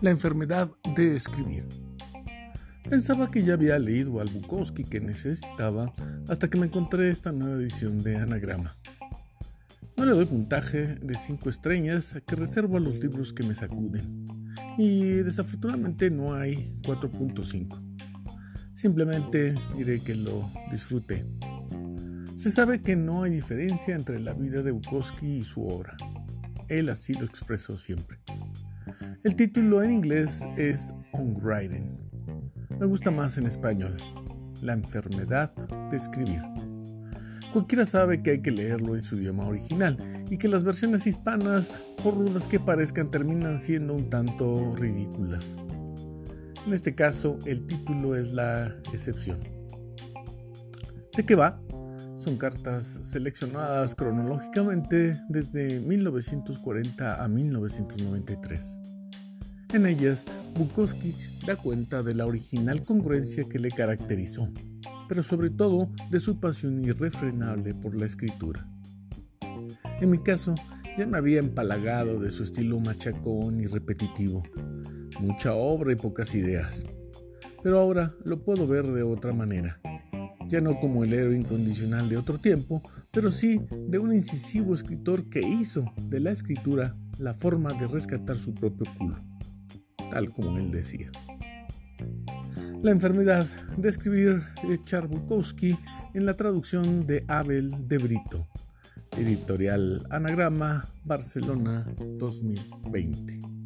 La enfermedad de escribir. Pensaba que ya había leído al Bukowski que necesitaba hasta que me encontré esta nueva edición de Anagrama. No le doy puntaje de 5 estrellas que reservo a los libros que me sacuden. Y desafortunadamente no hay 4.5. Simplemente diré que lo disfruté. Se sabe que no hay diferencia entre la vida de Bukowski y su obra. Él así lo expresó siempre. El título en inglés es On Writing. Me gusta más en español. La enfermedad de escribir. Cualquiera sabe que hay que leerlo en su idioma original y que las versiones hispanas, por rudas que parezcan, terminan siendo un tanto ridículas. En este caso, el título es la excepción. ¿De qué va? Son cartas seleccionadas cronológicamente desde 1940 a 1993. En ellas, Bukowski da cuenta de la original congruencia que le caracterizó, pero sobre todo de su pasión irrefrenable por la escritura. En mi caso, ya me había empalagado de su estilo machacón y repetitivo, mucha obra y pocas ideas. Pero ahora lo puedo ver de otra manera, ya no como el héroe incondicional de otro tiempo, pero sí de un incisivo escritor que hizo de la escritura la forma de rescatar su propio culo, tal como él decía. La enfermedad de escribir de Charbukowski en la traducción de Abel de Brito, editorial Anagrama, Barcelona 2020.